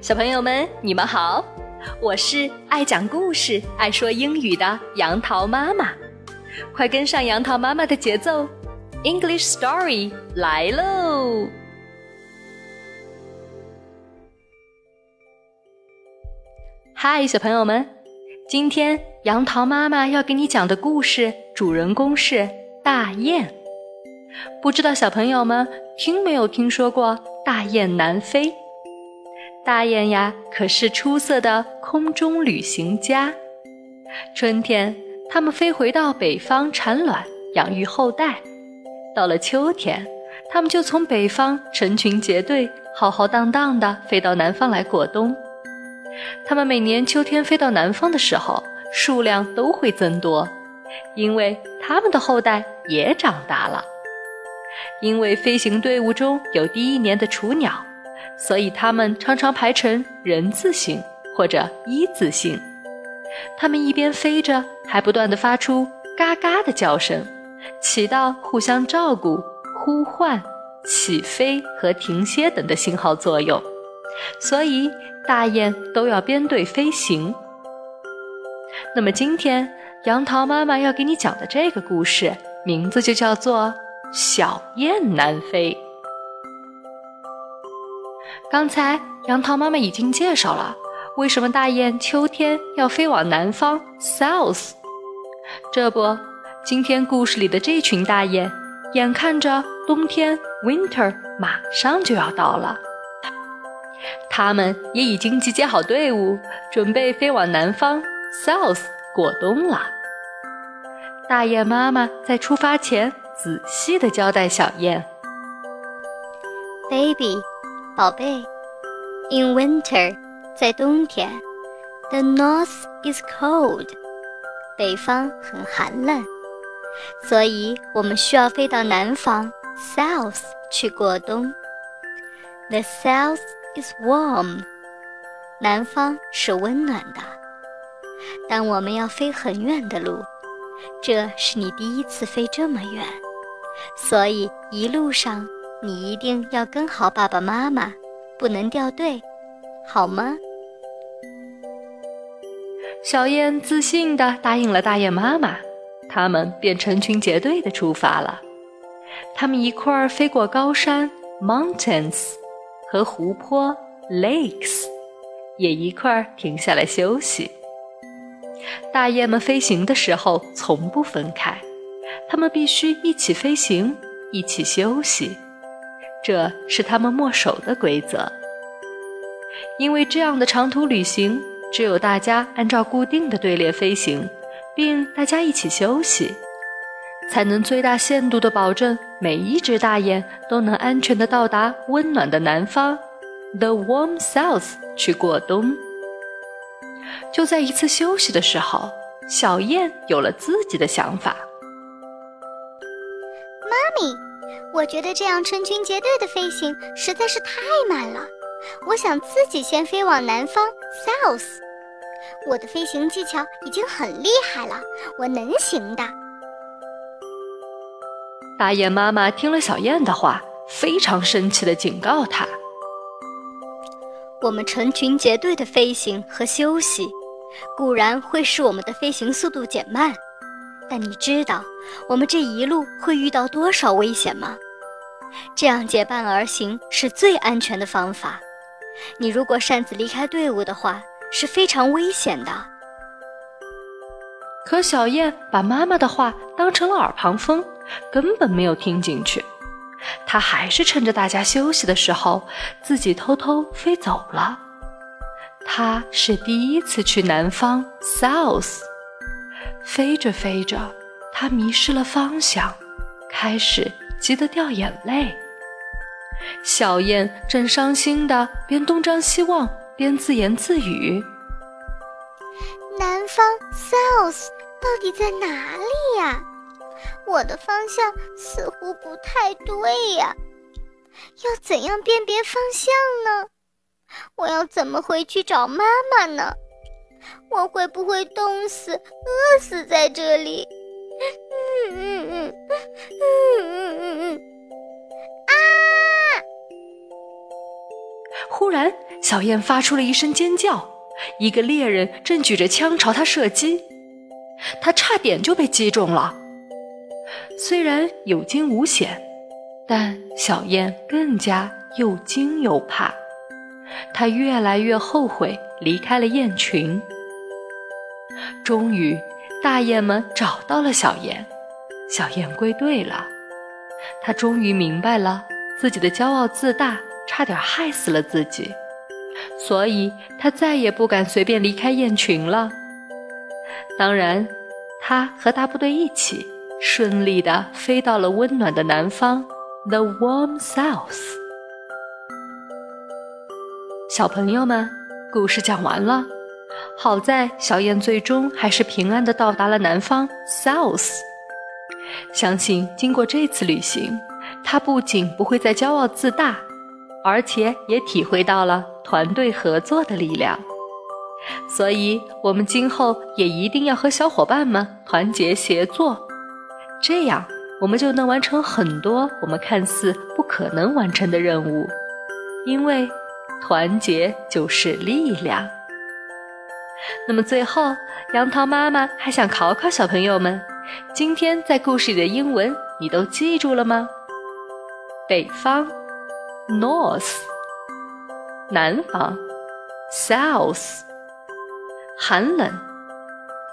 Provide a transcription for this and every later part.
小朋友们，你们好，我是爱讲故事、爱说英语的杨桃妈妈，快跟上杨桃妈妈的节奏，English Story 来喽！嗨，小朋友们，今天杨桃妈妈要给你讲的故事主人公是大雁。不知道小朋友们听没有听说过大雁南飞？大雁呀，可是出色的空中旅行家。春天，它们飞回到北方产卵，养育后代；到了秋天，它们就从北方成群结队、浩浩荡荡地飞到南方来过冬。它们每年秋天飞到南方的时候，数量都会增多，因为它们的后代也长大了。因为飞行队伍中有第一年的雏鸟。所以它们常常排成人字形或者一字形。它们一边飞着，还不断地发出嘎嘎的叫声，起到互相照顾、呼唤、起飞和停歇等的信号作用。所以大雁都要编队飞行。那么今天杨桃妈妈要给你讲的这个故事，名字就叫做《小雁南飞》。刚才杨桃妈妈已经介绍了为什么大雁秋天要飞往南方 （south）。这不，今天故事里的这群大雁，眼看着冬天 （winter） 马上就要到了，它们也已经集结好队伍，准备飞往南方 （south） 过冬了。大雁妈妈在出发前仔细地交代小雁：“baby。”宝贝，In winter，在冬天，The north is cold，北方很寒冷，所以我们需要飞到南方，South 去过冬。The south is warm，南方是温暖的。但我们要飞很远的路，这是你第一次飞这么远，所以一路上。你一定要跟好爸爸妈妈，不能掉队，好吗？小雁自信地答应了大雁妈妈，他们便成群结队地出发了。他们一块儿飞过高山 （mountains） 和湖泊 （lakes），也一块儿停下来休息。大雁们飞行的时候从不分开，它们必须一起飞行，一起休息。这是他们墨守的规则，因为这样的长途旅行，只有大家按照固定的队列飞行，并大家一起休息，才能最大限度地保证每一只大雁都能安全地到达温暖的南方，the warm south 去过冬。就在一次休息的时候，小雁有了自己的想法，我觉得这样成群结队的飞行实在是太慢了。我想自己先飞往南方，South。我的飞行技巧已经很厉害了，我能行的。大雁妈妈听了小雁的话，非常生气地警告她：“我们成群结队的飞行和休息，固然会使我们的飞行速度减慢。”但你知道我们这一路会遇到多少危险吗？这样结伴而行是最安全的方法。你如果擅自离开队伍的话，是非常危险的。可小燕把妈妈的话当成了耳旁风，根本没有听进去。她还是趁着大家休息的时候，自己偷偷飞走了。她是第一次去南方，South。飞着飞着，她迷失了方向，开始急得掉眼泪。小燕正伤心的边东张西望，边自言自语：“南方 （South） 到底在哪里呀？我的方向似乎不太对呀。要怎样辨别方向呢？我要怎么回去找妈妈呢？”我会不会冻死、饿死在这里？嗯嗯嗯嗯嗯嗯啊！忽然，小燕发出了一声尖叫，一个猎人正举着枪朝他射击，他差点就被击中了。虽然有惊无险，但小燕更加又惊又怕，她越来越后悔离开了雁群。终于，大雁们找到了小燕，小燕归队了。她终于明白了自己的骄傲自大。差点害死了自己，所以他再也不敢随便离开雁群了。当然，他和大部队一起顺利地飞到了温暖的南方，the warm south。小朋友们，故事讲完了。好在小燕最终还是平安的到达了南方 south。相信经过这次旅行，他不仅不会再骄傲自大。而且也体会到了团队合作的力量，所以我们今后也一定要和小伙伴们团结协作，这样我们就能完成很多我们看似不可能完成的任务。因为团结就是力量。那么最后，杨桃妈妈还想考考小朋友们：今天在故事里的英文你都记住了吗？北方。North，南方；South，寒冷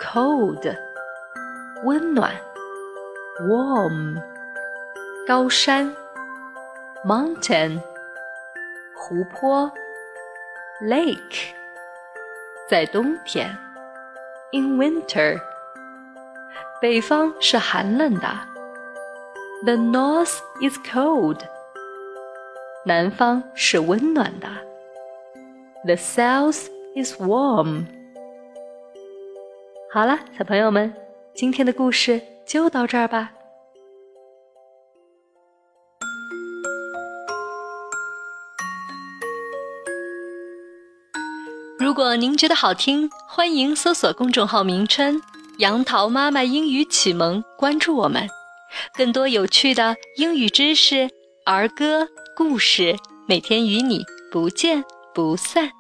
；Cold，温暖；Warm，高山；Mountain，湖泊；Lake，在冬天；In winter，北方是寒冷的；The North is cold。南方是温暖的，The South is warm。好了，小朋友们，今天的故事就到这儿吧。如果您觉得好听，欢迎搜索公众号名称“杨桃妈妈英语启蒙”，关注我们，更多有趣的英语知识、儿歌。故事每天与你不见不散。